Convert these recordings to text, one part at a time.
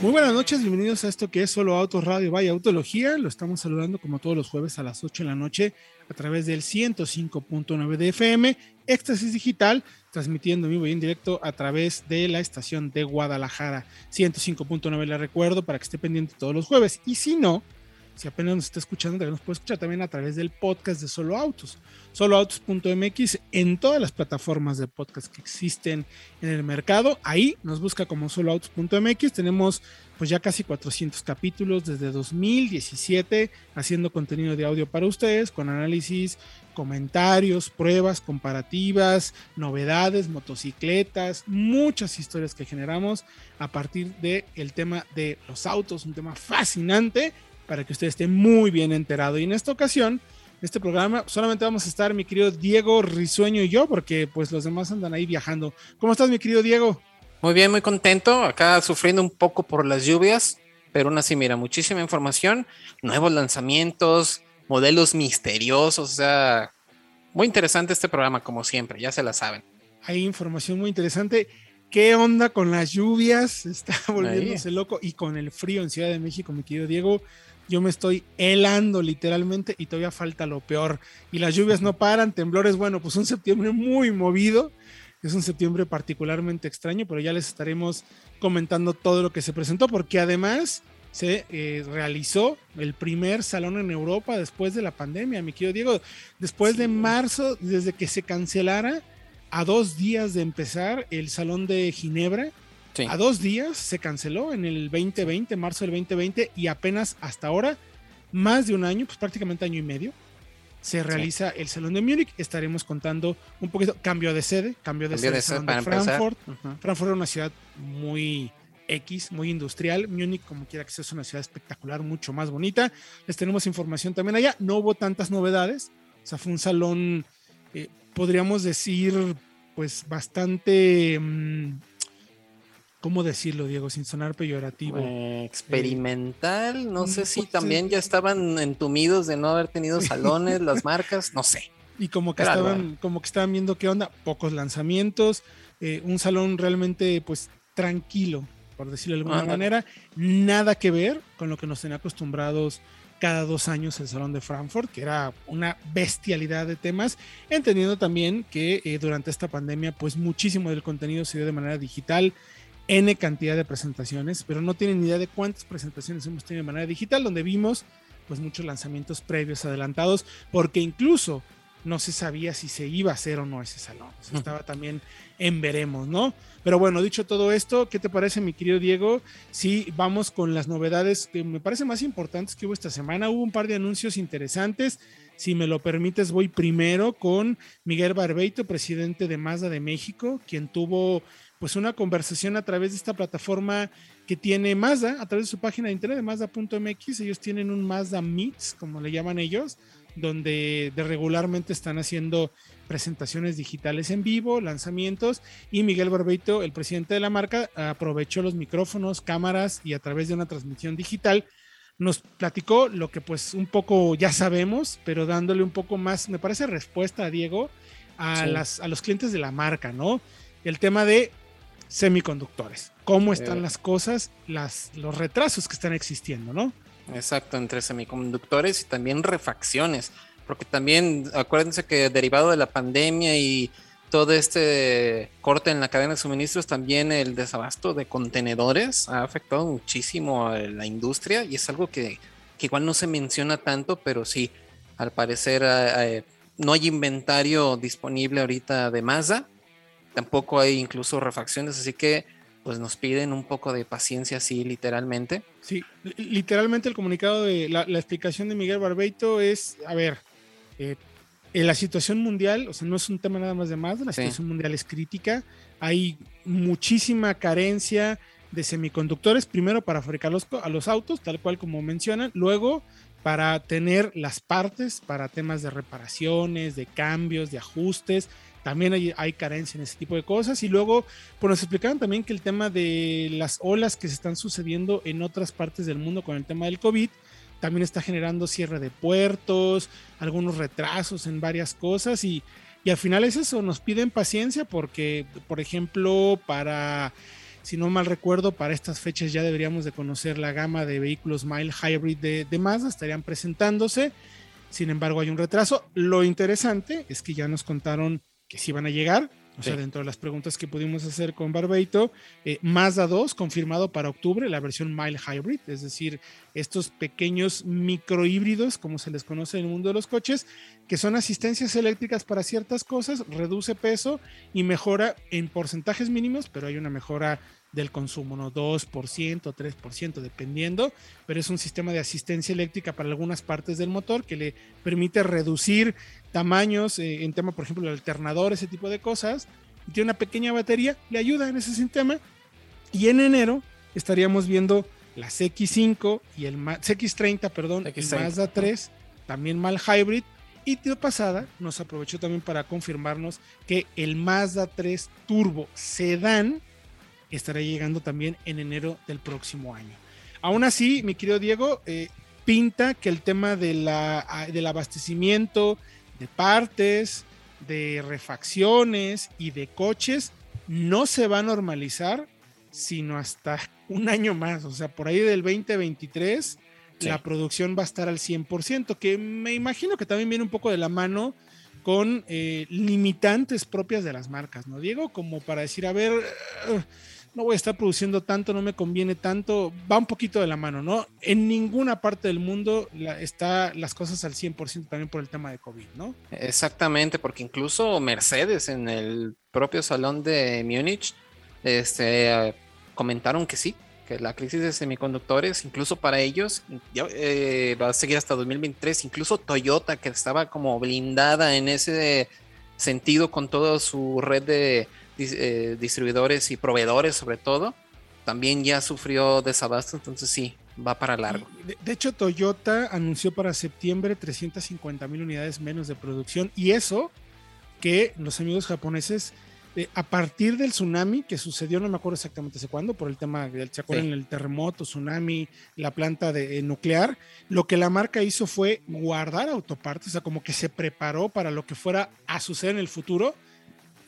Muy buenas noches, bienvenidos a esto que es Solo Autos Radio Vaya Autología. Lo estamos saludando como todos los jueves a las 8 de la noche a través del 105.9 de FM, Éxtasis Digital, transmitiendo en vivo y en directo a través de la estación de Guadalajara. 105.9 le recuerdo para que esté pendiente todos los jueves. Y si no, si apenas nos está escuchando, también nos puede escuchar también a través del podcast de Solo Autos, soloautos.mx en todas las plataformas de podcast que existen en el mercado. Ahí nos busca como soloautos.mx. Tenemos pues ya casi 400 capítulos desde 2017 haciendo contenido de audio para ustedes con análisis, comentarios, pruebas comparativas, novedades, motocicletas, muchas historias que generamos a partir del el tema de los autos, un tema fascinante para que usted esté muy bien enterado. Y en esta ocasión, en este programa, solamente vamos a estar mi querido Diego Risueño y yo, porque pues los demás andan ahí viajando. ¿Cómo estás, mi querido Diego? Muy bien, muy contento. Acá sufriendo un poco por las lluvias, pero aún así, mira, muchísima información, nuevos lanzamientos, modelos misteriosos, o sea, muy interesante este programa, como siempre, ya se la saben. Hay información muy interesante. ¿Qué onda con las lluvias? Está volviéndose loco y con el frío en Ciudad de México, mi querido Diego. Yo me estoy helando literalmente y todavía falta lo peor. Y las lluvias no paran, temblores, bueno, pues un septiembre muy movido. Es un septiembre particularmente extraño, pero ya les estaremos comentando todo lo que se presentó, porque además se eh, realizó el primer salón en Europa después de la pandemia, mi querido Diego. Después de marzo, desde que se cancelara, a dos días de empezar el salón de Ginebra, a dos días se canceló en el 2020, marzo del 2020, y apenas hasta ahora, más de un año, pues prácticamente año y medio, se realiza el Salón de Múnich. Estaremos contando un poquito, cambio de sede, cambio de sede, de, Frankfurt. Frankfurt es una ciudad muy X, muy industrial. Múnich, como quiera que sea, es una ciudad espectacular, mucho más bonita. Les tenemos información también allá. No hubo tantas novedades. O sea, fue un salón, eh, podríamos decir, pues bastante mm, ¿Cómo decirlo, Diego, sin sonar peyorativo? Eh, experimental, no sé si también ya estaban entumidos de no haber tenido salones, las marcas, no sé. Y como que estaban, como que estaban viendo qué onda, pocos lanzamientos, eh, un salón realmente pues tranquilo, por decirlo de alguna manera, nada que ver con lo que nos tenía acostumbrados cada dos años el Salón de Frankfurt, que era una bestialidad de temas, entendiendo también que eh, durante esta pandemia, pues muchísimo del contenido se dio de manera digital, N cantidad de presentaciones, pero no tienen ni idea de cuántas presentaciones hemos tenido de manera digital, donde vimos pues muchos lanzamientos previos adelantados, porque incluso no se sabía si se iba a hacer o no ese salón. estaba también en veremos, ¿no? Pero bueno, dicho todo esto, ¿qué te parece, mi querido Diego? Si vamos con las novedades que me parecen más importantes que hubo esta semana. Hubo un par de anuncios interesantes. Si me lo permites, voy primero con Miguel Barbeito, presidente de Mazda de México, quien tuvo pues una conversación a través de esta plataforma que tiene Mazda, a través de su página de internet de Mazda.mx. Ellos tienen un Mazda Meets, como le llaman ellos, donde de regularmente están haciendo presentaciones digitales en vivo, lanzamientos, y Miguel Barbeito, el presidente de la marca, aprovechó los micrófonos, cámaras y a través de una transmisión digital nos platicó lo que pues un poco ya sabemos, pero dándole un poco más, me parece respuesta a Diego, a, las, a los clientes de la marca, ¿no? El tema de semiconductores. ¿Cómo están las cosas? Las, los retrasos que están existiendo, ¿no? Exacto, entre semiconductores y también refacciones. Porque también acuérdense que derivado de la pandemia y todo este corte en la cadena de suministros, también el desabasto de contenedores ha afectado muchísimo a la industria y es algo que, que igual no se menciona tanto, pero sí, al parecer eh, eh, no hay inventario disponible ahorita de Mazda tampoco hay incluso refacciones, así que pues nos piden un poco de paciencia así literalmente. Sí, literalmente el comunicado de la, explicación de Miguel Barbeito es, a ver, eh, en la situación mundial, o sea, no es un tema nada más de más, la situación mundial es crítica, hay muchísima carencia de semiconductores, primero para fabricar los, a los autos, tal cual como mencionan, luego para tener las partes para temas de reparaciones, de cambios, de ajustes, también hay, carencia en ese tipo de cosas. Y luego, pues nos explicaron también que el tema de las olas que se están sucediendo en otras partes del mundo con el tema del COVID, también está generando cierre de puertos, algunos retrasos en varias cosas y, y al final es eso, nos piden paciencia porque, por ejemplo, para, si no mal recuerdo, para estas fechas ya deberíamos de conocer la gama de vehículos Mile Hybrid de, de Mazda, estarían presentándose, sin embargo hay un retraso. Lo interesante es que ya nos contaron que sí van a llegar, o sea, dentro de las preguntas que pudimos hacer con Barbeito, eh, Mazda 2 confirmado para octubre, la versión Mile Hybrid, es decir, estos pequeños microhíbridos, como se les conoce en el mundo de los coches, que son asistencias eléctricas para ciertas cosas, reduce peso y mejora en porcentajes mínimos, pero hay una mejora del consumo, ¿no? 2%, 3%, dependiendo, pero es un sistema de asistencia eléctrica para algunas partes del motor que le permite reducir tamaños eh, en tema, por ejemplo, el alternador, ese tipo de cosas. Y tiene una pequeña batería, le ayuda en ese sistema. Y en enero estaríamos viendo las X5 y el X30, perdón, X30. el Mazda 3, también mal hybrid. Y de pasada nos aprovechó también para confirmarnos que el Mazda 3 Turbo Sedan estará llegando también en enero del próximo año. Aún así, mi querido Diego, eh, pinta que el tema de la, del abastecimiento de partes, de refacciones y de coches no se va a normalizar sino hasta un año más, o sea, por ahí del 2023 sí. la producción va a estar al 100%, que me imagino que también viene un poco de la mano con eh, limitantes propias de las marcas, ¿no, Diego? Como para decir, a ver, no voy a estar produciendo tanto, no me conviene tanto, va un poquito de la mano, ¿no? En ninguna parte del mundo la, está las cosas al 100% también por el tema de COVID, ¿no? Exactamente, porque incluso Mercedes en el propio salón de Múnich este, comentaron que sí, que la crisis de semiconductores, incluso para ellos, eh, va a seguir hasta 2023, incluso Toyota, que estaba como blindada en ese sentido con toda su red de eh, distribuidores y proveedores sobre todo, también ya sufrió desabasto, entonces sí, va para largo. De, de, hecho, Toyota anunció para septiembre 350 mil unidades menos de producción y eso que los amigos japoneses, eh, a partir del tsunami que sucedió, no me acuerdo exactamente hace cuándo, por el tema del, ¿se acuerdan? Sí. El terremoto, tsunami, la planta de, eh, nuclear, lo que la marca hizo fue guardar autopartes, o sea, como que se preparó para lo que fuera a suceder en el futuro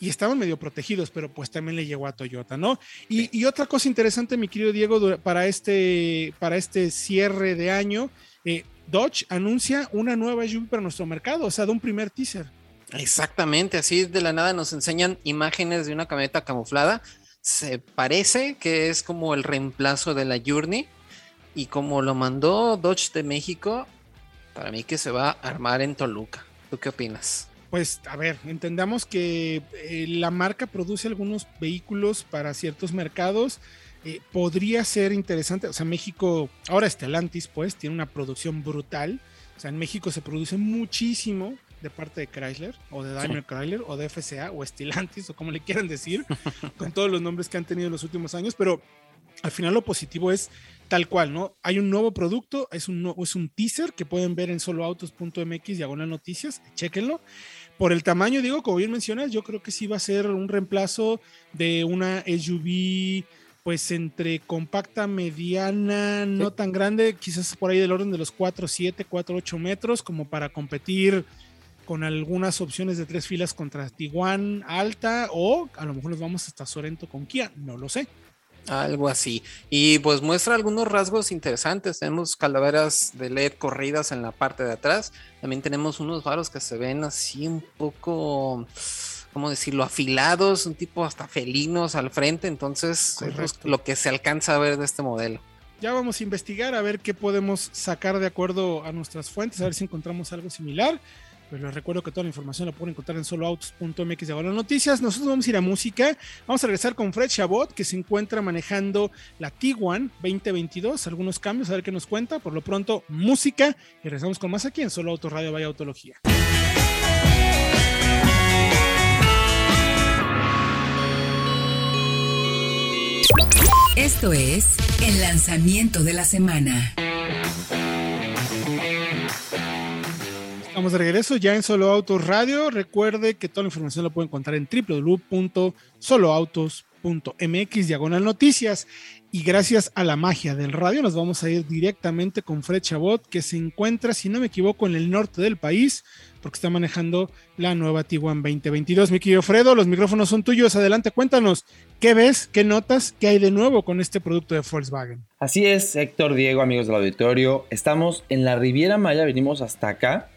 y estaban medio protegidos, pero pues también le llegó a Toyota, ¿no? Y, otra cosa interesante, mi querido Diego, para este, para este cierre de año, eh, Dodge anuncia una nueva SUV para nuestro mercado, o sea, de un primer teaser. Exactamente, así de la nada nos enseñan imágenes de una camioneta camuflada. Se parece que es como el reemplazo de la Journey. Y como lo mandó Dodge de México, para mí que se va a armar en Toluca. ¿Tú qué opinas? Pues a ver, entendamos que eh, la marca produce algunos vehículos para ciertos mercados. Eh, podría ser interesante, o sea, México, ahora Stellantis, pues, tiene una producción brutal. O sea, en México se produce muchísimo de parte de Chrysler, o de Daimler sí. Chrysler, o de FCA, o Stellantis, o como le quieran decir, con todos los nombres que han tenido en los últimos años, pero al final lo positivo es tal cual, ¿no? Hay un nuevo producto, es un, es un teaser que pueden ver en soloautos.mx, diagonal noticias, chéquenlo. Por el tamaño, digo, como bien mencionas, yo creo que sí va a ser un reemplazo de una SUV, pues entre compacta, mediana, no sí. tan grande, quizás por ahí del orden de los 4, 7, 4, 8 metros, como para competir con algunas opciones de tres filas contra Tiguan alta, o a lo mejor nos vamos hasta Sorento con Kia, no lo sé. Algo así. Y pues muestra algunos rasgos interesantes. Tenemos calaveras de LED corridas en la parte de atrás. También tenemos unos faros que se ven así un poco, ¿cómo decirlo? Afilados, un tipo hasta felinos al frente. Entonces, es lo que se alcanza a ver de este modelo. Ya vamos a investigar a ver qué podemos sacar de acuerdo a nuestras fuentes, a ver si encontramos algo similar. Pero les recuerdo que toda la información la pueden encontrar en soloautos.mx de noticias. Nosotros vamos a ir a música. Vamos a regresar con Fred Chabot, que se encuentra manejando la Tiguan 2022. Algunos cambios, a ver qué nos cuenta. Por lo pronto, música. Y regresamos con más aquí en Solo Auto Radio Vaya Autología. Esto es el lanzamiento de la semana. Estamos de regreso ya en Solo Autos Radio. Recuerde que toda la información la puede encontrar en www.soloautos.mx diagonal noticias. Y gracias a la magia del radio, nos vamos a ir directamente con Fred Chabot, que se encuentra, si no me equivoco, en el norte del país, porque está manejando la nueva Tiguan 2022. Mi querido Fredo, los micrófonos son tuyos. Adelante, cuéntanos, ¿qué ves, qué notas, qué hay de nuevo con este producto de Volkswagen? Así es, Héctor, Diego, amigos del auditorio. Estamos en la Riviera Maya, venimos hasta acá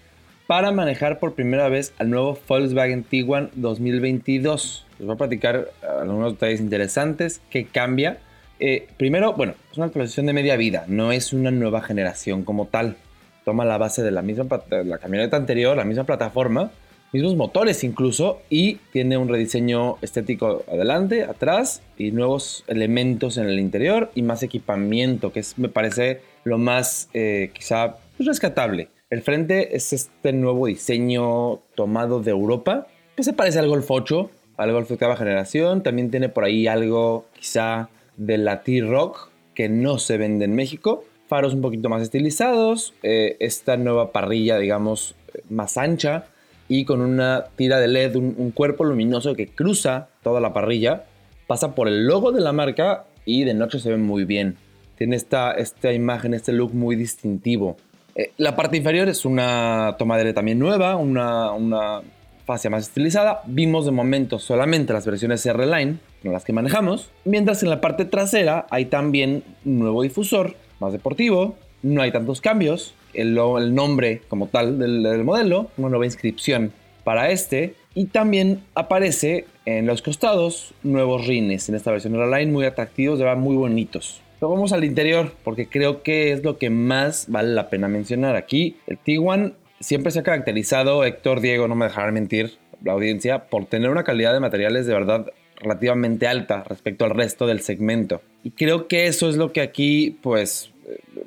para manejar por primera vez al nuevo Volkswagen Tiguan 2022. Les voy a platicar algunos detalles interesantes, qué cambia eh, primero, bueno, es una actualización de media vida, no es una nueva generación como tal. Toma la base de la misma la camioneta anterior, la misma plataforma, mismos motores incluso, y tiene un rediseño estético adelante, atrás, y nuevos elementos en el interior y más equipamiento, que es, me parece lo más eh, quizá pues, rescatable. El frente es este nuevo diseño tomado de Europa, que se parece al Golf 8, al Golf octava generación. También tiene por ahí algo quizá de la T-Rock que no se vende en México. Faros un poquito más estilizados, eh, esta nueva parrilla, digamos, más ancha y con una tira de LED, un, cuerpo luminoso que cruza toda la parrilla, pasa por el logo de la marca y de noche se ve muy bien. Tiene esta, esta imagen, este look muy distintivo. Eh, la parte inferior es una tomadera también nueva, una, una fascia más estilizada. Vimos de momento solamente las versiones R-Line, las que manejamos. Mientras en la parte trasera hay también un nuevo difusor, más deportivo. No hay tantos cambios. El, nombre como tal del, modelo, una nueva inscripción para este. Y también aparece en los costados nuevos rines en esta versión R-Line muy atractivos, de muy bonitos. Pero vamos al interior porque creo que es lo que más vale la pena mencionar. Aquí el Tiguan siempre se ha caracterizado, Héctor, Diego, no me dejarán mentir, la audiencia, por tener una calidad de materiales de verdad relativamente alta respecto al resto del segmento. Y creo que eso es lo que aquí, pues,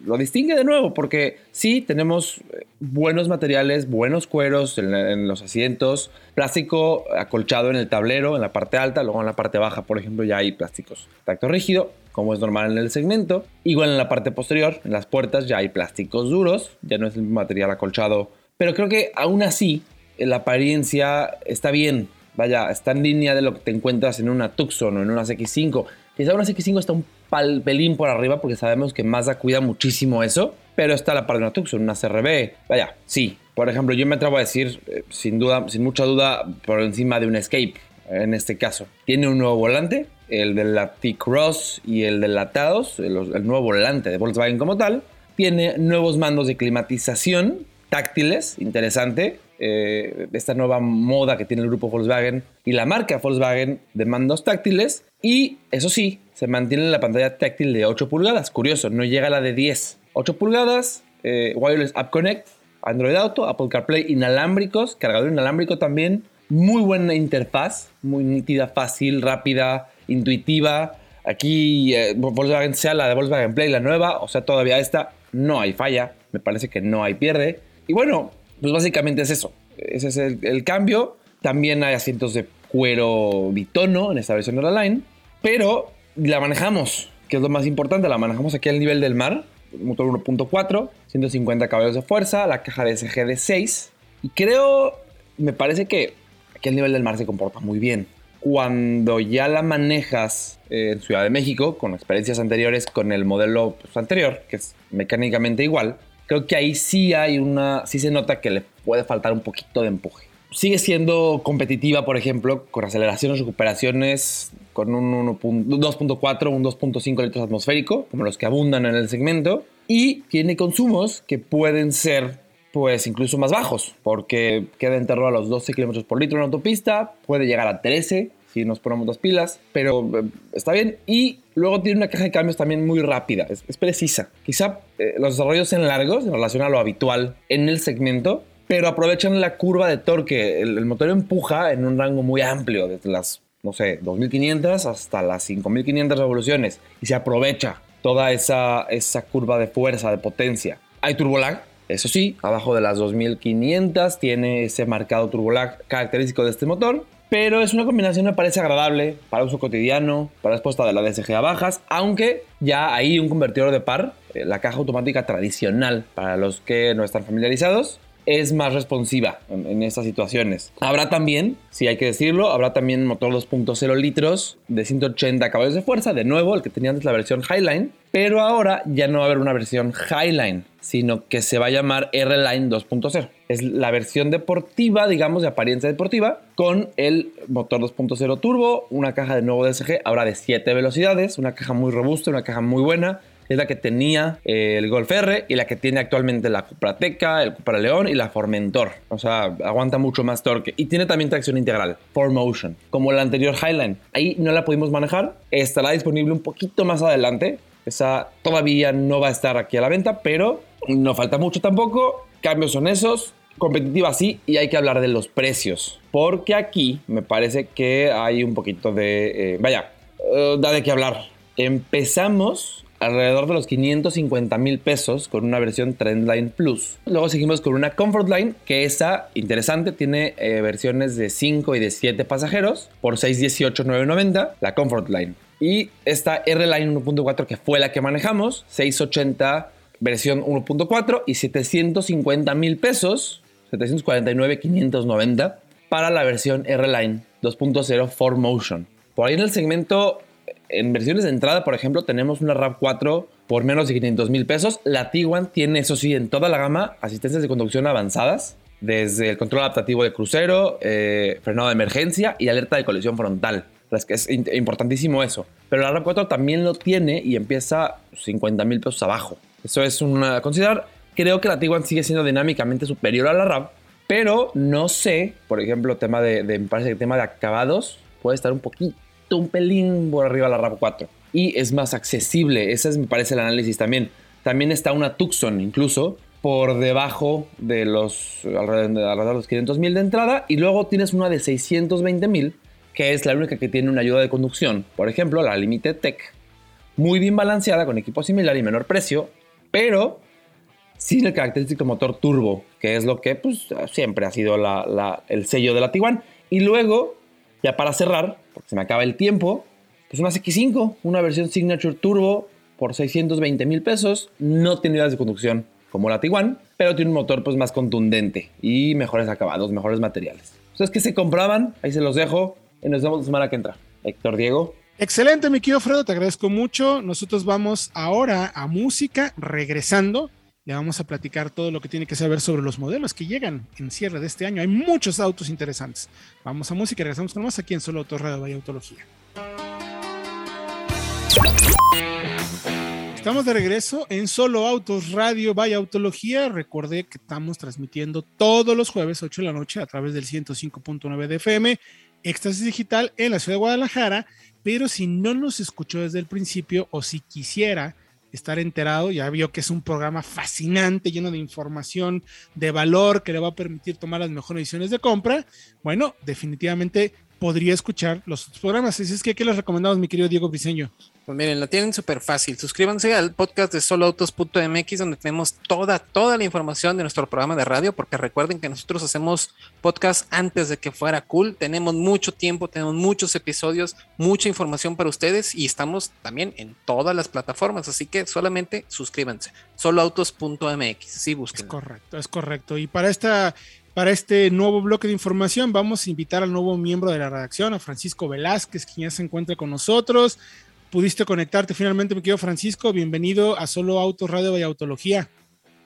lo distingue de nuevo, porque sí, tenemos eh, buenos materiales, buenos cueros en, los asientos, plástico acolchado en el tablero, en la parte alta, luego en la parte baja, por ejemplo, ya hay plásticos tacto rígido, como es normal en el segmento. Igual en la parte posterior, en las puertas, ya hay plásticos duros, ya no es el material acolchado pero creo que aún así la apariencia está bien. Vaya, está en línea de lo que te encuentras en una Tucson o en una CX5. Quizá una CX5 está un pelín por arriba porque sabemos que Mazda cuida muchísimo eso. Pero está la par de una Tucson, una. Vaya, sí. Por ejemplo, yo me atrevo a decir, eh, sin duda, sin mucha duda, por encima de un Escape, en este caso. Tiene un nuevo volante, el de la T-Cross y el de la Taos, el nuevo volante de Volkswagen como tal. Tiene nuevos mandos de climatización táctiles, interesante. Eh, esta nueva moda que tiene el grupo Volkswagen y la marca Volkswagen de mandos táctiles. Y eso sí, se mantiene la pantalla táctil de 8 pulgadas. Curioso, no llega a la de 10. 8 pulgadas, eh, Wireless App Connect, Android Auto, Apple CarPlay inalámbricos, cargador inalámbrico también. Muy buena interfaz, muy nítida, fácil, rápida, intuitiva. Aquí eh, Volkswagen sea la de Volkswagen Play, la nueva, o sea, todavía esta, no hay falla. Me parece que no hay pierde. Y bueno, pues básicamente es eso. Ese es el, cambio. También hay asientos de cuero bitono en esta versión de la Line. Pero la manejamos, que es lo más importante. La manejamos aquí al nivel del mar. Motor 1.4, 150 caballos de fuerza, la caja de SG de 6. Y creo, me parece que aquí al nivel del mar se comporta muy bien. Cuando ya la manejas en Ciudad de México, con experiencias anteriores con el modelo pues, anterior, que es mecánicamente igual, creo que ahí sí hay una, sí se nota que le puede faltar un poquito de empuje. Sigue siendo competitiva, por ejemplo, con aceleraciones, recuperaciones, con un 2.4, un 2.5 litros atmosférico, como los que abundan en el segmento, y tiene consumos que pueden ser pues incluso más bajos, porque queda en torno a los 12 kilómetros por litro en autopista, puede llegar a 13 si nos ponemos las pilas, pero eh, está bien. Y luego tiene una caja de cambios también muy rápida, es, precisa. Quizá eh, los desarrollos sean largos en relación a lo habitual en el segmento, pero aprovechan la curva de torque. El, motor empuja en un rango muy amplio, desde las, no sé, 2500 hasta las 5500 revoluciones, y se aprovecha toda esa, esa curva de fuerza, de potencia. Hay turbolag, eso sí, abajo de las 2500 tiene ese marcado turbolag característico de este motor pero es una combinación me parece agradable para uso cotidiano, para respuesta de la DSG a bajas, aunque ya hay un convertidor de par, eh, la caja automática tradicional para los que no están familiarizados, es más responsiva en, estas situaciones. Habrá también, si hay que decirlo, habrá también motor 2.0 litros de 180 caballos de fuerza, de nuevo, el que tenía antes la versión Highline, pero ahora ya no va a haber una versión Highline, sino que se va a llamar R-Line 2.0. Es la versión deportiva, digamos, de apariencia deportiva, con el motor 2.0 turbo, una caja de nuevo DSG, ahora de 7 velocidades, una caja muy robusta, una caja muy buena, es la que tenía eh, el Golf R y la que tiene actualmente la Cupra Teca, el Cupra León y la Formentor. O sea, aguanta mucho más torque. Y tiene también tracción integral, 4Motion, como la anterior Highline. Ahí no la pudimos manejar. Estará disponible un poquito más adelante. Esa todavía no va a estar aquí a la venta, pero no falta mucho tampoco. Cambios son esos. Competitiva sí, y hay que hablar de los precios. Porque aquí me parece que hay un poquito de... Eh, vaya, uh, da de qué hablar. Empezamos alrededor de los 550 mil pesos con una versión Trendline Plus. Luego seguimos con una Comfort Line, que esa, interesante, tiene eh, versiones de 5 y de 7 pasajeros por 618,990, la Comfort Line. Y esta R-Line 1.4 que fue la que manejamos, 680 versión 1.4 y 750 mil pesos, 749,590 para la versión R-Line 2.0 4Motion. Por ahí en el segmento en versiones de entrada, por ejemplo, tenemos una RAV4 por menos de 500 mil pesos. La Tiguan tiene, eso sí, en toda la gama, asistencias de conducción avanzadas, desde el control adaptativo de crucero, eh, frenado de emergencia y alerta de colisión frontal. Es importantísimo eso. Pero la RAV4 también lo tiene y empieza 50 mil pesos abajo. Eso es una considerar. Creo que la Tiguan sigue siendo dinámicamente superior a la RAV, pero no sé, por ejemplo, tema de, de me parece que el tema de acabados puede estar un poquito un pelín por arriba la RAV4 y es más accesible. Ese es, me parece, el análisis también. También está una Tucson, incluso, por debajo de los alrededor, de los 500 mil de entrada. Y luego tienes una de 620 mil, que es la única que tiene una ayuda de conducción. Por ejemplo, la Limited Tech. Muy bien balanceada, con equipo similar y menor precio, pero sin el característico motor turbo, que es lo que pues, siempre ha sido el sello de la Tiguan. Y luego ya para cerrar, porque se me acaba el tiempo, pues una X5, una versión Signature Turbo por 620 mil pesos. No tiene unidades de conducción como la Tiguan, pero tiene un motor pues más contundente y mejores acabados, mejores materiales. Entonces, que se compraban? Ahí se los dejo y nos vemos la semana que entra. Héctor Diego. Excelente, mi querido Fredo, te agradezco mucho. Nosotros vamos ahora a música, regresando le vamos a platicar todo lo que tiene que saber sobre los modelos que llegan en cierre de este año. Hay muchos autos interesantes. Vamos a música y regresamos con más aquí en Solo Autos Radio Vaya Autología. Estamos de regreso en Solo Autos Radio Vaya Autología. Recordé que estamos transmitiendo todos los jueves 8 de la noche a través del 105.9 de FM, Éxtasis Digital en la ciudad de Guadalajara. Pero si no nos escuchó desde el principio o si quisiera estar enterado, ya vio que es un programa fascinante, lleno de información de valor que le va a permitir tomar las mejores decisiones de compra, bueno, definitivamente podría escuchar los programas. Así es que, ¿qué les recomendamos, mi querido Diego Briseño? Pues miren, la tienen súper fácil. Suscríbanse al podcast de soloautos.mx donde tenemos toda, toda la información de nuestro programa de radio, porque recuerden que nosotros hacemos podcast antes de que fuera cool. Tenemos mucho tiempo, tenemos muchos episodios, mucha información para ustedes y estamos también en todas las plataformas. Así que solamente suscríbanse. Soloautos.mx. Sí, busquen. Es correcto, es correcto. Y para esta para este nuevo bloque de información vamos a invitar al nuevo miembro de la redacción, a Francisco Velázquez, quien ya se encuentra con nosotros pudiste conectarte finalmente, mi querido Francisco. Bienvenido a Solo Autos Radio y Autología.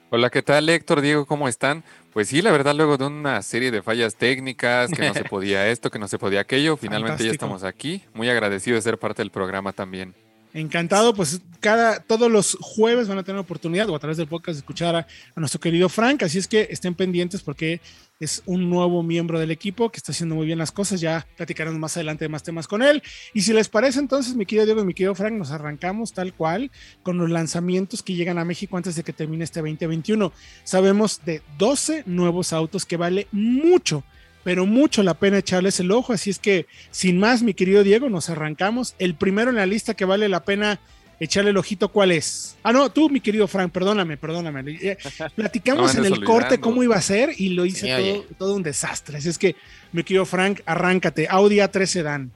Hola, ¿qué tal Héctor, Diego? ¿Cómo están? Pues sí, la verdad, luego de una serie de fallas técnicas, que no se podía esto, que no se podía aquello, finalmente ya estamos aquí. Muy agradecido de ser parte del programa también. Encantado, pues cada, todos los jueves van a tener oportunidad o a través del podcast de escuchar a, nuestro querido Frank, así es que estén pendientes porque es un nuevo miembro del equipo que está haciendo muy bien las cosas, ya platicaremos más adelante de más temas con él. Y si les parece entonces, mi querido Diego y mi querido Frank, nos arrancamos tal cual con los lanzamientos que llegan a México antes de que termine este 2021. Sabemos de 12 nuevos autos que vale mucho pero mucho la pena echarles el ojo. Así es que, sin más, mi querido Diego, nos arrancamos. El primero en la lista que vale la pena echarle el ojito, ¿cuál es? Ah, no, tú, mi querido Frank, perdóname, perdóname. Eh, platicamos en el corte cómo iba a ser y lo hice todo, todo, un desastre. Así es que, mi querido Frank, arráncate. Audi A3 Sedan.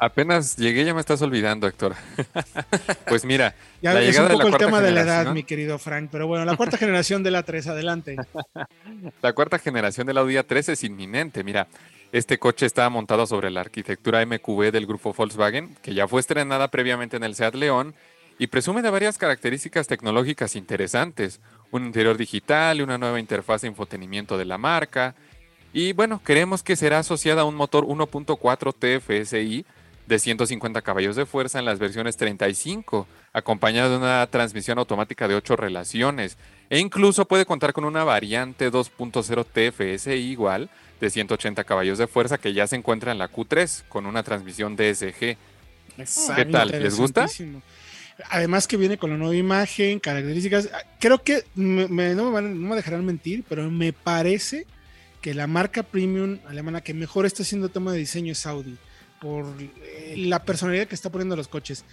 Apenas llegué, ya me estás olvidando, Héctor. pues mira, ya la es un poco el tema de la edad, mi querido Frank, pero bueno, la cuarta generación de la 3, adelante. la cuarta generación de la Audi A3 es inminente. Mira, este coche está montado sobre la arquitectura MQB del grupo Volkswagen, que ya fue estrenada previamente en el Seat León y presume de varias características tecnológicas interesantes, un interior digital y una nueva interfaz de infotenimiento de la marca. Y bueno, creemos que será asociada a un motor 1.4 TFSI de 150 caballos de fuerza en las versiones 35, acompañado de una transmisión automática de 8 relaciones, e incluso puede contar con una variante 2.0 TFSI igual de 180 caballos de fuerza que ya se encuentra en la Q3 con una transmisión DSG. ¿Qué tal? ¿Les gusta? Además que viene con la nueva imagen, características. Creo que no, me, no, me, dejarán mentir, pero me parece que la marca premium alemana que mejor está haciendo tema de diseño es Audi, por eh, la personalidad que está poniendo los coches.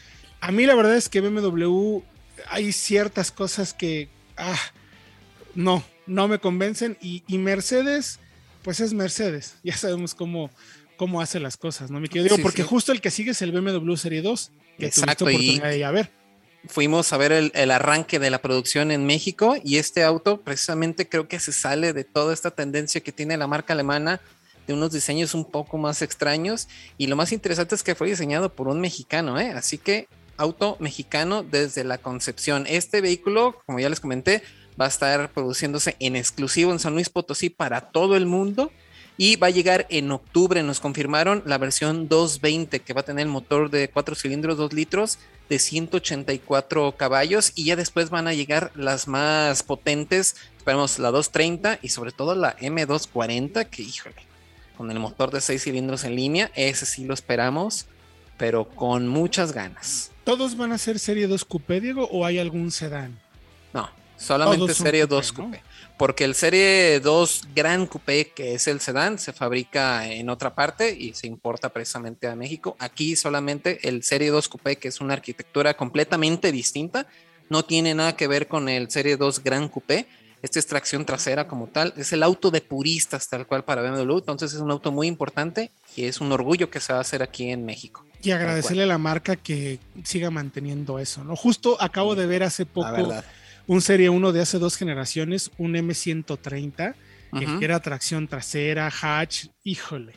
A mí la verdad es que BMW hay ciertas cosas que ah, no, no me convencen y, Mercedes, pues es Mercedes, ya sabemos cómo, cómo hace las cosas, ¿no? Me quiero porque justo el que sigue es el BMW Serie 2 que Exacto, oportunidad de ir a ver. Fuimos a ver el, arranque de la producción en México y este auto precisamente creo que se sale de toda esta tendencia que tiene la marca alemana de unos diseños un poco más extraños y lo más interesante es que fue diseñado por un mexicano, ¿eh? así que auto mexicano desde la concepción. Este vehículo, como ya les comenté, va a estar produciéndose en exclusivo en San Luis Potosí para todo el mundo y va a llegar en octubre. Nos confirmaron la versión 220 que va a tener el motor de 4 cilindros, 2 litros de 184 caballos y ya después van a llegar las más potentes. Esperemos la 230 y sobre todo la M240 que híjole, con el motor de 6 cilindros en línea, ese sí lo esperamos, pero con muchas ganas. ¿Todos van a ser serie 2 Coupé, Diego, o hay algún sedán? No, solamente serie 2 Coupé porque el Serie 2 Gran Coupé, que es el sedán, se fabrica en otra parte y se importa precisamente a México. Aquí solamente el Serie 2 Coupé, que es una arquitectura completamente distinta, no tiene nada que ver con el Serie 2 Gran Coupé. Esta es tracción trasera como tal, es el auto de puristas tal cual para BMW, entonces es un auto muy importante y es un orgullo que se va a hacer aquí en México. Y agradecerle a la marca que siga manteniendo eso, ¿no? Justo acabo de ver hace poco un Serie 1 de hace dos generaciones, un M130, que era tracción trasera, hatch, híjole.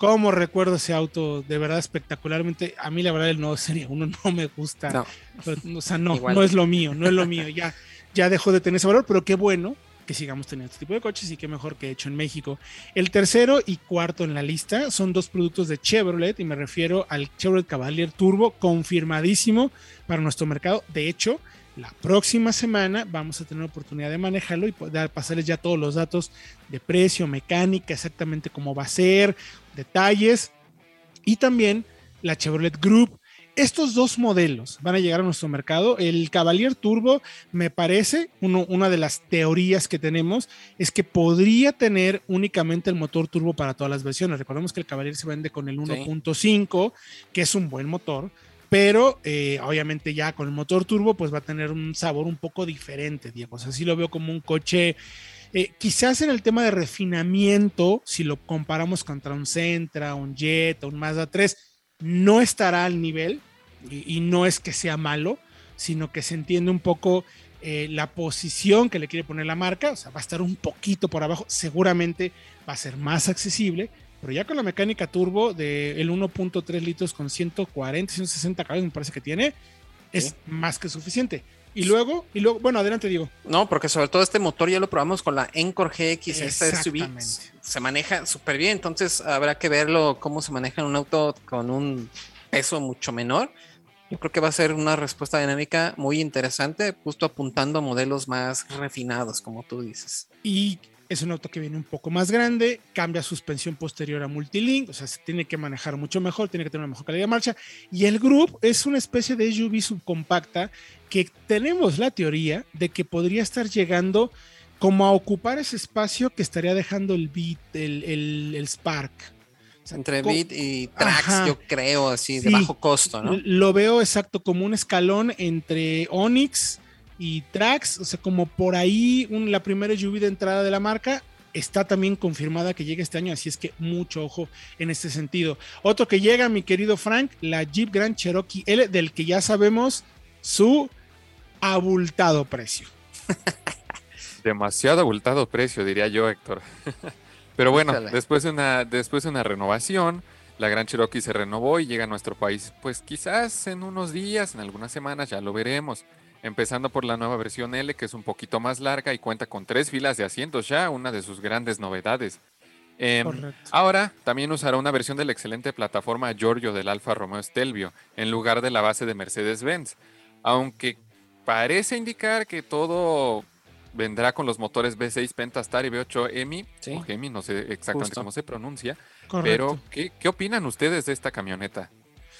¿Cómo recuerdo ese auto? De verdad, espectacularmente. A mí, la verdad, el nuevo Serie 1 no me gusta. o sea, no, no es lo mío, no es lo mío. Ya, ya dejó de tener ese valor, pero qué bueno que sigamos teniendo este tipo de coches y qué mejor que hecho en México. El tercero y cuarto en la lista son dos productos de Chevrolet y me refiero al Chevrolet Cavalier Turbo, confirmadísimo para nuestro mercado. De hecho, la próxima semana vamos a tener la oportunidad de manejarlo y poder pasarles ya todos los datos de precio, mecánica, exactamente cómo va a ser, detalles y también la Chevrolet Group. Estos dos modelos van a llegar a nuestro mercado. El Cavalier Turbo, me parece, una de las teorías que tenemos es que podría tener únicamente el motor turbo para todas las versiones. Recordemos que el Cavalier se vende con el 1.5, que es un buen motor pero eh, obviamente ya con el motor turbo pues va a tener un sabor un poco diferente, Diego. O sea, sí lo veo como un coche, eh, quizás en el tema de refinamiento, si lo comparamos contra un Sentra, un Jet, un Mazda 3, no estará al nivel y, no es que sea malo, sino que se entiende un poco eh, la posición que le quiere poner la marca, o sea, va a estar un poquito por abajo, seguramente va a ser más accesible, pero ya con la mecánica turbo del 1.3 litros con 140, 160 caballos, me parece que tiene, es más que suficiente. Y luego, y luego, bueno, adelante digo. No, porque sobre todo este motor ya lo probamos con la Encore GX, esta SUV. Se maneja súper bien, entonces habrá que verlo cómo se maneja en un auto con un peso mucho menor. Yo creo que va a ser una respuesta dinámica muy interesante, justo apuntando a modelos más refinados, como tú dices. Y es un auto que viene un poco más grande, cambia suspensión posterior a multilink, o sea, se tiene que manejar mucho mejor, tiene que tener una mejor calidad de marcha. Y el Group es una especie de SUV subcompacta que tenemos la teoría de que podría estar llegando como a ocupar ese espacio que estaría dejando el Beat, el, el, Spark. Entre Beat y Trax, yo creo, así, de bajo costo, ¿no? Lo veo exacto como un escalón entre Onix y Trax, o sea, como por ahí la primera lluvia de entrada de la marca, está también confirmada que llega este año, así es que mucho ojo en este sentido. Otro que llega, mi querido Frank, la Jeep Grand Cherokee L, del que ya sabemos su abultado precio. Demasiado abultado precio, diría yo, Héctor. Pero bueno, después de, una, después de una renovación, la Gran Cherokee se renovó y llega a nuestro país, pues quizás en unos días, en algunas semanas, ya lo veremos. Empezando por la nueva versión L, que es un poquito más larga y cuenta con tres filas de asientos ya, una de sus grandes novedades. Em, ahora también usará una versión de la excelente plataforma Giorgio del Alfa Romeo Stelvio en lugar de la base de Mercedes-Benz, aunque parece indicar que todo vendrá con los motores V6 Pentastar y V8 EMI, o EMI, no sé exactamente cómo se pronuncia, pero ¿qué, ¿qué opinan ustedes de esta camioneta?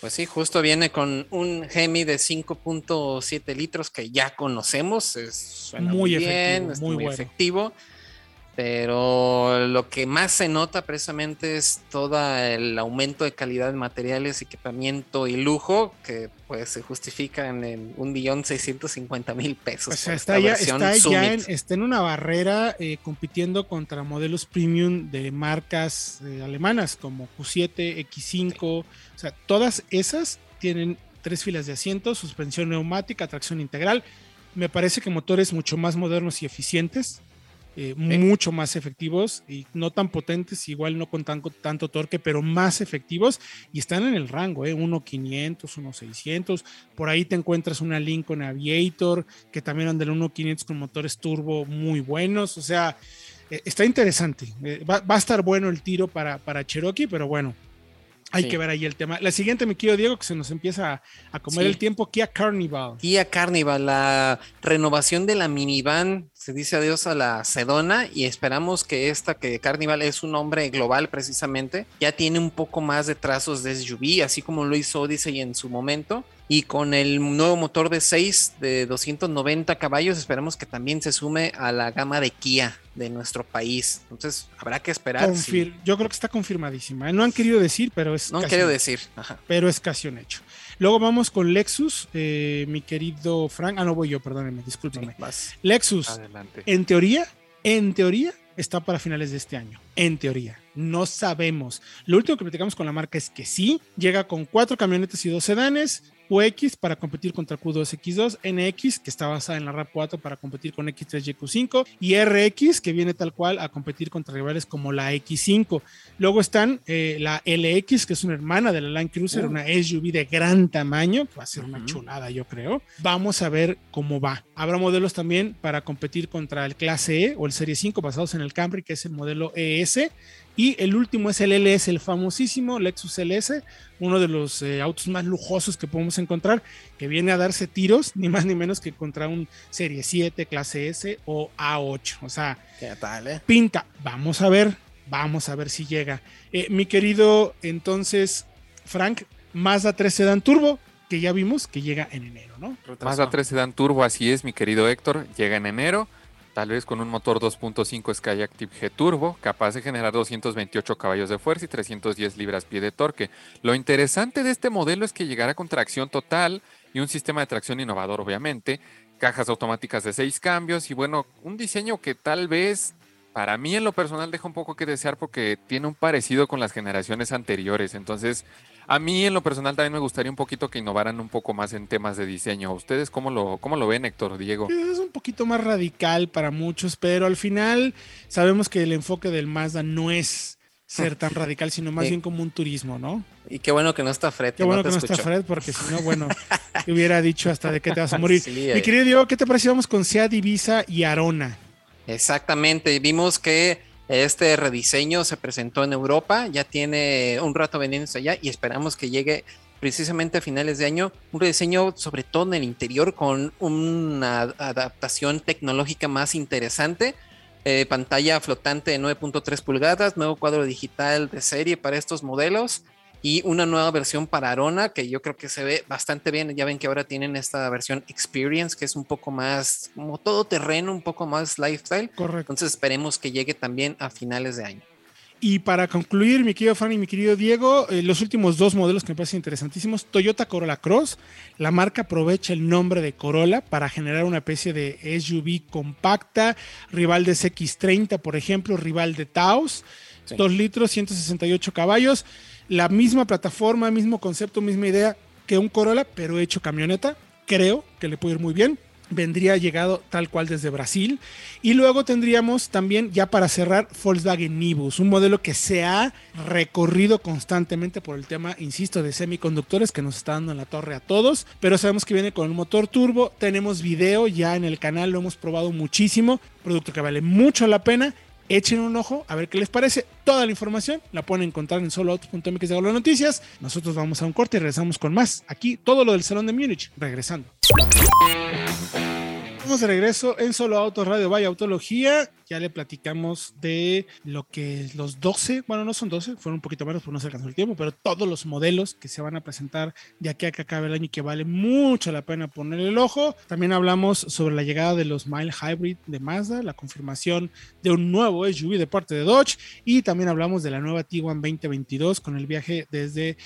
Pues sí, justo viene con un Hemi de 5.7 litros que ya conocemos, es muy, bien, es muy, efectivo. Pero lo que más se nota precisamente es todo el aumento de calidad de materiales, equipamiento y lujo que pues se justifica en un millón seiscientos cincuenta mil pesos. O sea, está ya, está, ya en, está en, una barrera eh, compitiendo contra modelos premium de marcas eh, alemanas como Q7, X5. O sea, todas esas tienen tres filas de asientos, suspensión neumática, tracción integral. Me parece que motores mucho más modernos y eficientes eh, mucho más efectivos y no tan potentes, igual no con tanto torque, pero más efectivos y están en el rango, ¿eh? 1.500, 1.600. Por ahí te encuentras una Lincoln Aviator que también anda en 1.500 con motores turbo muy buenos. O sea, eh, está interesante. Eh, va, va, a estar bueno el tiro para, para Cherokee, pero bueno, hay que ver ahí el tema. La siguiente, mi querido Diego, que se nos empieza a comer el tiempo, Kia Carnival. Kia Carnival, la renovación de la minivan, se dice adiós a la Sedona y esperamos que esta, que Carnival es un nombre global precisamente, ya tiene un poco más de trazos de SUV, así como lo hizo Odyssey en su momento. Y con el nuevo motor de 6 de 290 caballos, esperamos que también se sume a la gama de Kia de nuestro país. Entonces, habrá que esperar. Yo creo que está confirmadísima. ¿eh? No han querido decir, pero es. No han querido decir. Pero es casi un hecho. Luego vamos con Lexus, eh, mi querido Frank. Ah, no voy yo, perdónenme, discúlpame. Lexus, en teoría, en teoría, está para finales de este año. En teoría. No sabemos. Lo último que platicamos con la marca es que sí, llega con cuatro camionetas y dos sedanes, QX para competir contra Q2X2, NX que está basada en la RAP4 para competir con X3 y Q5 y RX que viene tal cual a competir contra rivales como la X5. Luego están eh, la LX que es una hermana de la Land Cruiser, una SUV de gran tamaño, va a ser una chulada yo creo. Vamos a ver cómo va. Habrá modelos también para competir contra el clase E o el Serie 5 basados en el Camry que es el modelo ES y el último es el LS, el famosísimo Lexus LS, uno de los eh, autos más lujosos que podemos encontrar, que viene a darse tiros, ni más ni menos que contra un Serie 7, clase S o A8. O sea, ¿Qué tal, eh? pinta. Vamos a ver, vamos a ver si llega. Eh, mi querido, entonces, Frank, Mazda 3 Sedan Turbo, que ya vimos que llega en enero, ¿no? Mazda 3 Sedan Turbo, así es, mi querido Héctor, llega en enero tal vez con un motor 2.5 Skyactiv G Turbo, capaz de generar 228 caballos de fuerza y 310 libras-pie de torque. Lo interesante de este modelo es que llegará con tracción total y un sistema de tracción innovador, obviamente, cajas automáticas de 6 cambios y bueno, un diseño que tal vez para mí en lo personal deja un poco que desear porque tiene un parecido con las generaciones anteriores. Entonces, a mí en lo personal también me gustaría un poquito que innovaran un poco más en temas de diseño. ¿Ustedes cómo lo, cómo lo ven, Héctor, Diego? Es un poquito más radical para muchos, pero al final sabemos que el enfoque del Mazda no es ser tan radical, sino más bien como un turismo, ¿no? Y qué bueno que no está Fred. Qué bueno que no está Fred, porque si no, bueno, te hubiera dicho hasta de qué te vas a morir. Mi eh. querido Diego, ¿qué te pareció? Vamos con Sea Divisa y Arona. Exactamente, vimos que este rediseño se presentó en Europa, ya tiene un rato vendiéndose allá y esperamos que llegue precisamente a finales de año. Un rediseño sobre todo en el interior con una adaptación tecnológica más interesante. Eh, pantalla flotante de 9.3 pulgadas, nuevo cuadro digital de serie para estos modelos y una nueva versión para Arona que yo creo que se ve bastante bien. Ya ven que ahora tienen esta versión Experience que es un poco más como todo terreno, un poco más lifestyle. Correcto. Entonces esperemos que llegue también a finales de año. Y para concluir, mi querido Fanny y mi querido Diego, eh, los últimos dos modelos que me parecen interesantísimos, Toyota Corolla Cross, la marca aprovecha el nombre de Corolla para generar una especie de SUV compacta, rival de CX30, por ejemplo, rival de Taos, 2 litros, 168 caballos, la misma plataforma, mismo concepto, misma idea que un Corolla, pero hecho camioneta, creo que le puede ir muy bien. Vendría llegado tal cual desde Brasil. Y luego tendríamos también, ya para cerrar, Volkswagen Nibus, un modelo que se ha recorrido constantemente por el tema, insisto, de semiconductores que nos está dando en la torre a todos, pero sabemos que viene con un motor turbo, tenemos video ya en el canal, lo hemos probado muchísimo, producto que vale mucho la pena. Echen un ojo a ver qué les parece. Toda la información la pueden encontrar en soloautos.mx de las noticias. Nosotros vamos a un corte y regresamos con más. Aquí todo lo del Salón de Múnich. Regresando. Estamos de regreso en Solo Autos Radio Vaya Autología. Ya le platicamos de lo que los 12, bueno, no son 12, fueron un poquito menos por no se alcanzó el tiempo, pero todos los modelos que se van a presentar de aquí a que acabe el año y que vale mucho la pena poner el ojo. También hablamos sobre la llegada de los Mile Hybrid de Mazda, la confirmación de un nuevo SUV de parte de Dodge y también hablamos de la nueva Tiguan 2022 con el viaje desde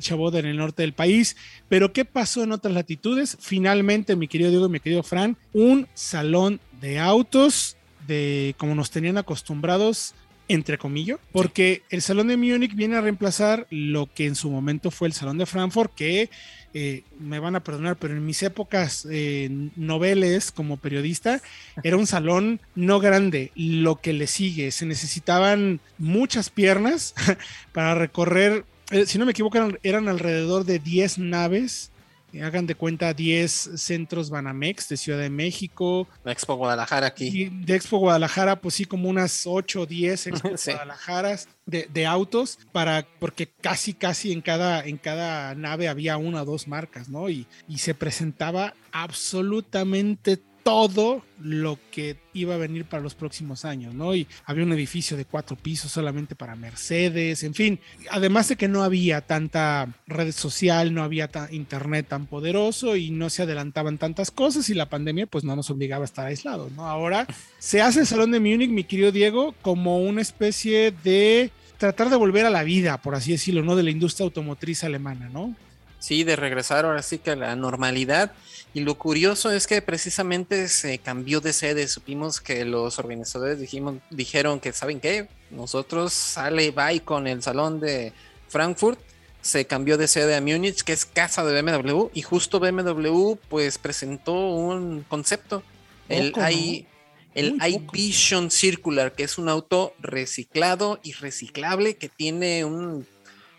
Chabot en el norte del país. Pero ¿qué pasó en otras latitudes? Finalmente, mi querido Diego y mi querido Fran, un salón de autos de como nos tenían acostumbrados entre comillas, porque el Salón de Múnich viene a reemplazar lo que en su momento fue el Salón de Frankfurt, que eh, me van a perdonar, pero en mis épocas eh, noveles como periodista, era un salón no grande, lo que le sigue, se necesitaban muchas piernas para recorrer eh, si no me equivoco, eran, alrededor de 10 naves. Eh, hagan de cuenta 10 centros Banamex de Ciudad de México. De Expo Guadalajara aquí. de Expo Guadalajara, pues sí, como unas 8 o 10 Expo Guadalajaras de, de, autos, para, porque casi, casi en cada, en cada nave había una o dos marcas, ¿no? Y, y se presentaba absolutamente todo lo que iba a venir para los próximos años, ¿no? Y había un edificio de cuatro pisos solamente para Mercedes, en fin, además de que no había tanta red social, no había internet tan poderoso y no se adelantaban tantas cosas y la pandemia pues no nos obligaba a estar aislados, ¿no? Ahora se hace el Salón de Múnich, mi querido Diego, como una especie de tratar de volver a la vida, por así decirlo, ¿no? De la industria automotriz alemana, ¿no? Sí, de regresar ahora sí que a la normalidad y lo curioso es que precisamente se cambió de sede. Supimos que los organizadores dijimos, dijeron que, ¿saben qué? Nosotros sale bye con el salón de Frankfurt. Se cambió de sede a Múnich, que es casa de BMW. Y justo BMW pues presentó un concepto. El, I, el iVision Circular, que es un auto reciclado y reciclable que tiene un,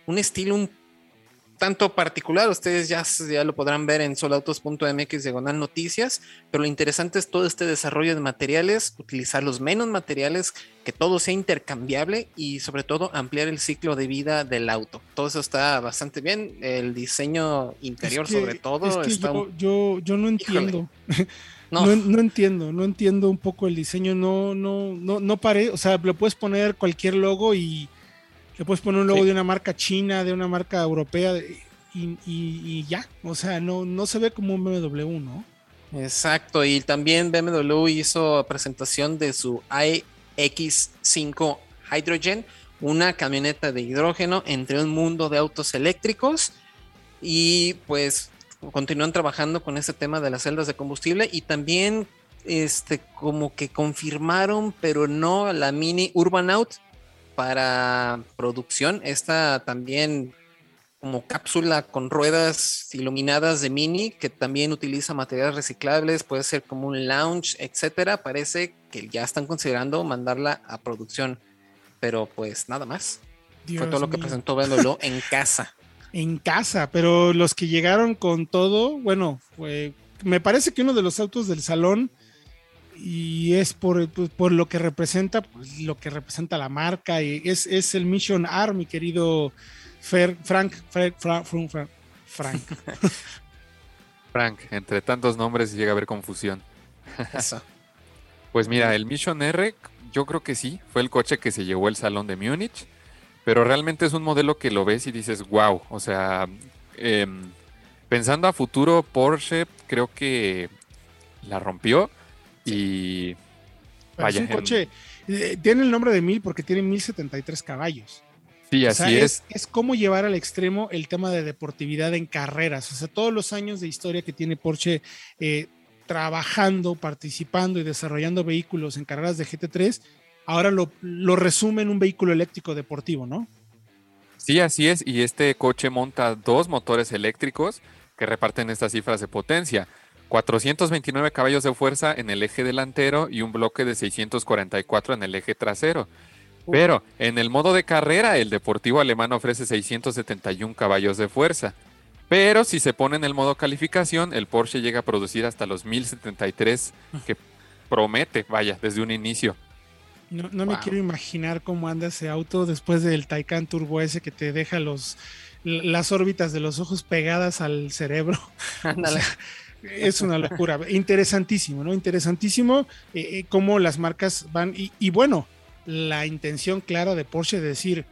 un estilo un tanto particular, ustedes ya, ya lo podrán ver en solautos.mx diagonal noticias, pero lo interesante es todo este desarrollo de materiales, utilizar los menos materiales, que todo sea intercambiable y sobre todo ampliar el ciclo de vida del auto. Todo eso está bastante bien, el diseño interior sobre todo. yo, yo, no entiendo. No. no. entiendo, no entiendo un poco el diseño, no, no, no, no paré, o sea, le puedes poner cualquier logo y le puedes poner un logo de una marca china, de una marca europea y, ya. O sea, no, no se ve como un BMW, ¿no? Exacto, y también BMW hizo presentación de su iX5 Hydrogen, una camioneta de hidrógeno entre un mundo de autos eléctricos y pues continúan trabajando con ese tema de las celdas de combustible y también este como que confirmaron pero no la mini Urban Out para producción. Esta también como cápsula con ruedas iluminadas de Mini que también utiliza materiales reciclables, puede ser como un lounge, etcétera. Parece que ya están considerando mandarla a producción, pero pues nada más. Fue todo lo que presentó Véndolo en casa. En casa, pero los que llegaron con todo, bueno, fue, me parece que uno de los autos del salón y es por, pues, por, lo que representa, pues, lo que representa la marca, y es, es el Mission R, mi querido Frank, Frank, Frank, Frank, Frank. Frank, entre tantos nombres llega a haber confusión. pues mira, el Mission R, yo creo que sí, fue el coche que se llevó el salón de Múnich, pero realmente es un modelo que lo ves y dices, wow, o sea, em, pensando a futuro, Porsche creo que la rompió y es un coche, eh, tiene el nombre de 1000 porque tiene 1073 caballos. Sí, así es. es. como llevar al extremo el tema de deportividad en carreras. O sea, todos los años de historia que tiene Porsche eh, trabajando, participando y desarrollando vehículos en carreras de GT3, ahora lo, lo resume en un vehículo eléctrico deportivo, ¿no? Sí, así es. Y este coche monta dos motores eléctricos que reparten estas cifras de potencia. 429 caballos de fuerza en el eje delantero y un bloque de 644 en el eje trasero. Pero en el modo de carrera, el deportivo alemán ofrece 671 caballos de fuerza. Pero si se pone en el modo calificación, el Porsche llega a producir hasta los 1073 que promete, vaya, desde un inicio. No, me quiero imaginar cómo anda ese auto después del Taycan Turbo S que te deja los, las órbitas de los ojos pegadas al cerebro. es una locura. Interesantísimo, ¿no? Interesantísimo eh, eh, cómo las marcas van. Y, bueno, la intención clara de Porsche de decir,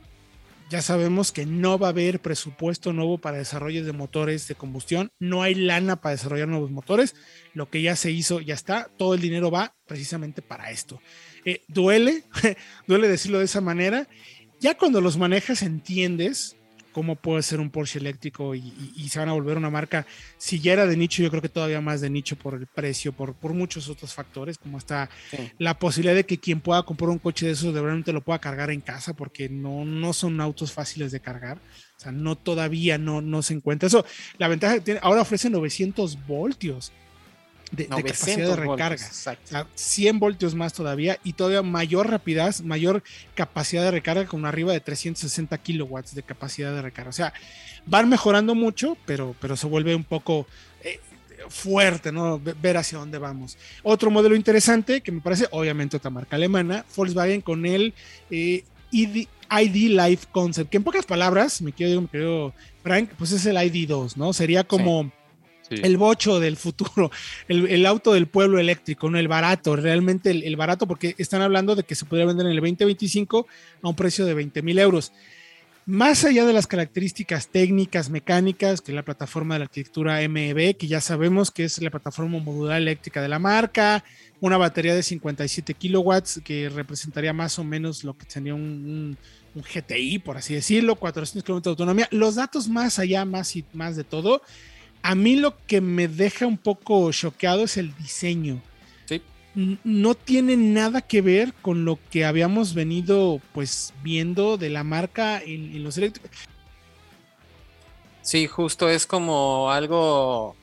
ya sabemos que no va a haber presupuesto nuevo para desarrollo de motores de combustión, no hay lana para desarrollar nuevos motores, lo que ya se hizo ya está, todo el dinero va precisamente para esto. Eh, duele, duele decirlo de esa manera, ya cuando los manejas entiendes cómo puede ser un Porsche eléctrico y, se van a volver una marca, si ya era de nicho, yo creo que todavía más de nicho por el precio, por, por muchos otros factores, como está la posibilidad de que quien pueda comprar un coche de esos de verdad lo pueda cargar en casa, porque no, no son autos fáciles de cargar. O sea, no todavía no, no se encuentra. Eso, la ventaja tiene, ahora ofrece 900 voltios de, capacidad de recarga. 100 voltios más todavía y todavía mayor rapidez, mayor capacidad de recarga con arriba de 360 kilowatts de capacidad de recarga. O sea, van mejorando mucho, pero, pero se vuelve un poco eh, fuerte, ¿no? Ver hacia dónde vamos. Otro modelo interesante que me parece, obviamente, otra marca alemana, Volkswagen con el eh, ID, Life Concept, que en pocas palabras, me quiero, me quiero Frank, pues es el ID2, ¿no? Sería como el bocho del futuro, el, auto del pueblo eléctrico, no el barato, realmente el, barato, porque están hablando de que se podría vender en el 2025 a un precio de 20 mil euros. Más allá de las características técnicas, mecánicas, que la plataforma de la arquitectura MEB, que ya sabemos que es la plataforma modular eléctrica de la marca, una batería de 57 kilowatts, que representaría más o menos lo que tenía un, un GTI, por así decirlo, 400 kilómetros de autonomía. Los datos más allá, más y más de todo, a mí lo que me deja un poco choqueado es el diseño. Sí. No tiene nada que ver con lo que habíamos venido pues viendo de la marca en, los eléctricos. Sí, justo es como algo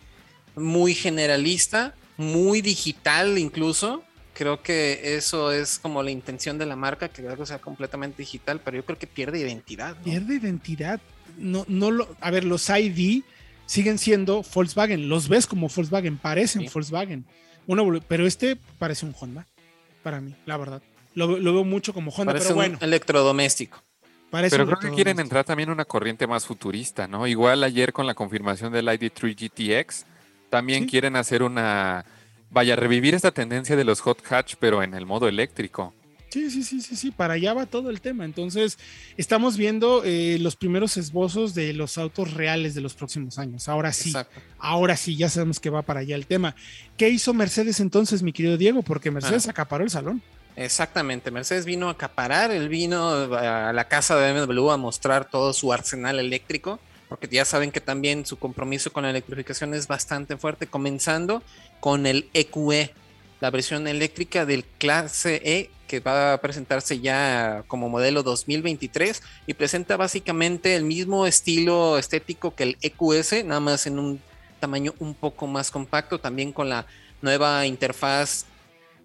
muy generalista, muy digital incluso. Creo que eso es como la intención de la marca, que algo sea completamente digital, pero yo creo que pierde identidad. Pierde identidad. No, no lo, a ver, los ID siguen siendo Volkswagen. Los ves como Volkswagen, parecen Volkswagen. pero este parece un Honda, para mí, la verdad. Lo, veo mucho como Honda, parece pero bueno. Un electrodoméstico. pero creo que quieren entrar también una corriente más futurista, ¿no? Igual ayer con la confirmación del ID3 GTX, también quieren hacer una. Vaya, revivir esta tendencia de los hot hatch, pero en el modo eléctrico. Sí, sí, sí, sí, sí, para allá va todo el tema. Entonces, estamos viendo eh, los primeros esbozos de los autos reales de los próximos años. Ahora sí, ahora sí, ya sabemos que va para allá el tema. ¿Qué hizo Mercedes entonces, mi querido Diego? Porque Mercedes ah. acaparó el salón. Exactamente, Mercedes vino a acaparar, él vino a la casa de BMW a mostrar todo su arsenal eléctrico, porque ya saben que también su compromiso con la electrificación es bastante fuerte, comenzando con el EQE, la versión eléctrica del clase E que va a presentarse ya como modelo 2023 y presenta básicamente el mismo estilo estético que el EQS, nada más en un tamaño un poco más compacto, también con la nueva interfaz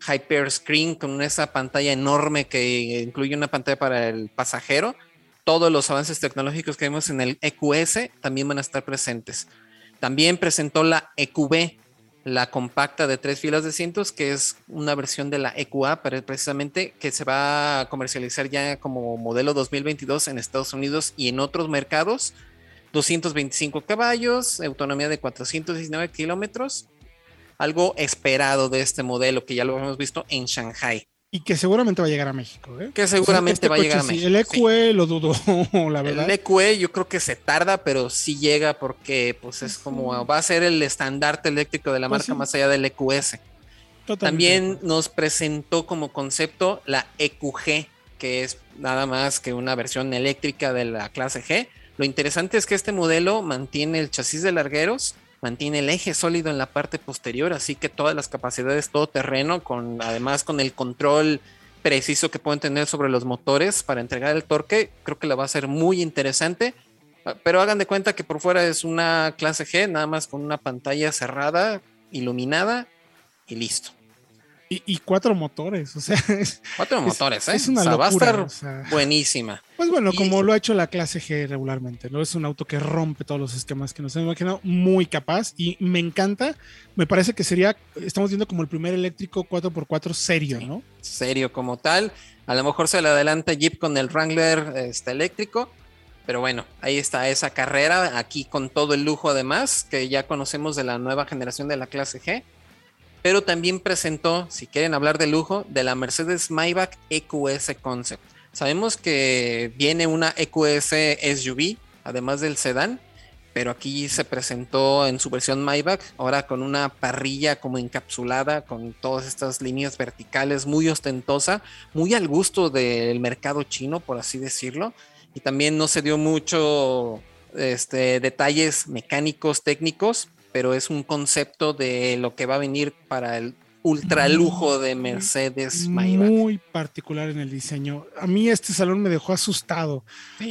Hyper Screen con esa pantalla enorme que incluye una pantalla para el pasajero. Todos los avances tecnológicos que vemos en el EQS también van a estar presentes. También presentó la EQB, la compacta de tres filas de cientos, que es una versión de la EQA, precisamente que se va a comercializar ya como modelo 2022 en Estados Unidos y en otros mercados. 225 caballos, autonomía de 419 kilómetros, algo esperado de este modelo que ya lo hemos visto en Shanghai. Y que seguramente va a llegar a México. ¿eh? Que seguramente este va a llegar a México. el EQE lo dudo, la verdad. El EQE yo creo que se tarda, pero sí llega porque pues es como va a ser el estandarte eléctrico de la pues marca más allá del EQS. También nos presentó como concepto la EQG, que es nada más que una versión eléctrica de la clase G. Lo interesante es que este modelo mantiene el chasis de largueros, mantiene el eje sólido en la parte posterior, así que todas las capacidades todo terreno, con, además con el control preciso que pueden tener sobre los motores para entregar el torque, creo que la va a ser muy interesante. Ah, pero hagan de cuenta que por fuera es una clase G, nada más con una pantalla cerrada, iluminada y listo. Y, cuatro motores, o sea. cuatro motores, ¿eh? Es una locura, va a estar buenísima. Pues bueno, como lo ha hecho la clase G regularmente, ¿no? Es un auto que rompe todos los esquemas que nos hemos imaginado, muy capaz y me encanta. Me parece que sería, estamos viendo como el primer eléctrico 4x4 serio, ¿no? Serio como tal. A lo mejor se le adelanta Jeep con el Wrangler este, eléctrico, pero bueno, ahí está esa carrera, aquí con todo el lujo además, que ya conocemos de la nueva generación de la clase G pero también presentó, si quieren hablar de lujo, de la Mercedes Maybach EQS Concept. Sabemos que viene una EQS SUV, además del sedán, pero aquí se presentó en su versión Maybach, ahora con una parrilla como encapsulada, con todas estas líneas verticales, muy ostentosa, muy al gusto del mercado chino, por así decirlo. Y también no se dio mucho este, detalles mecánicos, técnicos, pero es un concepto de lo que va a venir para el ultra lujo de Mercedes Maybach. Muy particular en el diseño. A mí este salón me dejó asustado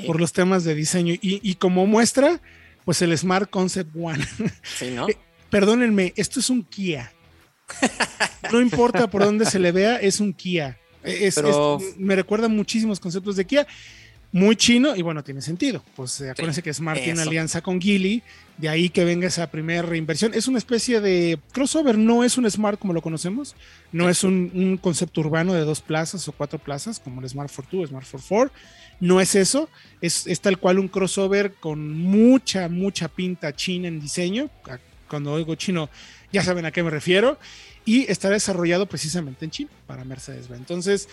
por los temas de diseño y, como muestra, pues el Smart Concept One. Sí, ¿no? Eh, perdónenme, esto es un Kia. No importa por dónde se le vea, es un Kia. me recuerda muchísimos conceptos de Kia muy chino y bueno, tiene sentido. Pues eh, acuérdense que Smart tiene alianza con Geely, de ahí que venga esa primera reinversión. Es una especie de crossover, no es un Smart como lo conocemos, no es un, concepto urbano de dos plazas o cuatro plazas como el Smart 42, Smart 44. No es eso, es, es tal cual un crossover con mucha, mucha pinta china en diseño. Cuando oigo chino, ya saben a qué me refiero. Y está desarrollado precisamente en China para Mercedes-Benz. Entonces,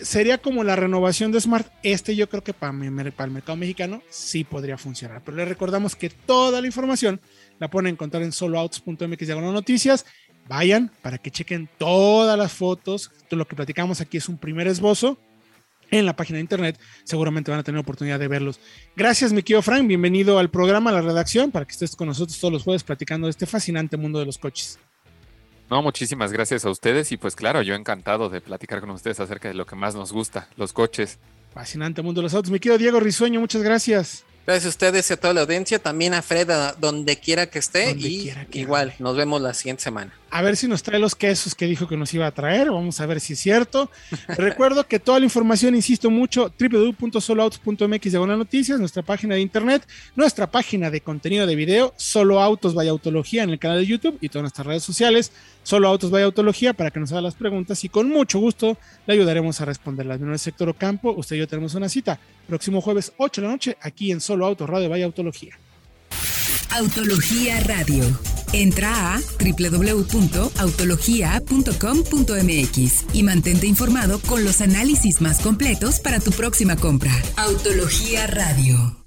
sería como la renovación de Smart. Este yo creo que para, el mercado mexicano sí podría funcionar. Pero les recordamos que toda la información la pueden encontrar en soloouts.mx noticias. Vayan para que chequen todas las fotos. Lo que platicamos aquí es un primer esbozo en la página de internet. Seguramente van a tener oportunidad de verlos. Gracias, mi querido Frank. Bienvenido al programa, a la redacción, para que estés con nosotros todos los jueves platicando de este fascinante mundo de los coches. No, muchísimas gracias a ustedes y pues claro, yo encantado de platicar con ustedes acerca de lo que más nos gusta, los coches. Fascinante mundo de los autos. Mi querido Diego Risueño, muchas gracias. Gracias a ustedes y a toda la audiencia, también a Fred, donde quiera que esté. y igual, nos vemos la siguiente semana. A ver si nos trae los quesos que dijo que nos iba a traer. Vamos a ver si es cierto. Recuerdo que toda la información, insisto mucho, www.soloautos.mx de noticias, nuestra página de internet, nuestra página de contenido de video, Solo Autos Vaya Autología en el canal de YouTube y todas nuestras redes sociales, Solo Autos Vaya Autología, para que nos haga las preguntas y con mucho gusto le ayudaremos a responderlas. En el sector Ocampo, usted y yo tenemos una cita próximo jueves 8 de la noche aquí en Solo Autos Radio Vaya Autología. Autología Radio. Entra a www.autologia.com.mx y mantente informado con los análisis más completos para tu próxima compra. Autología Radio.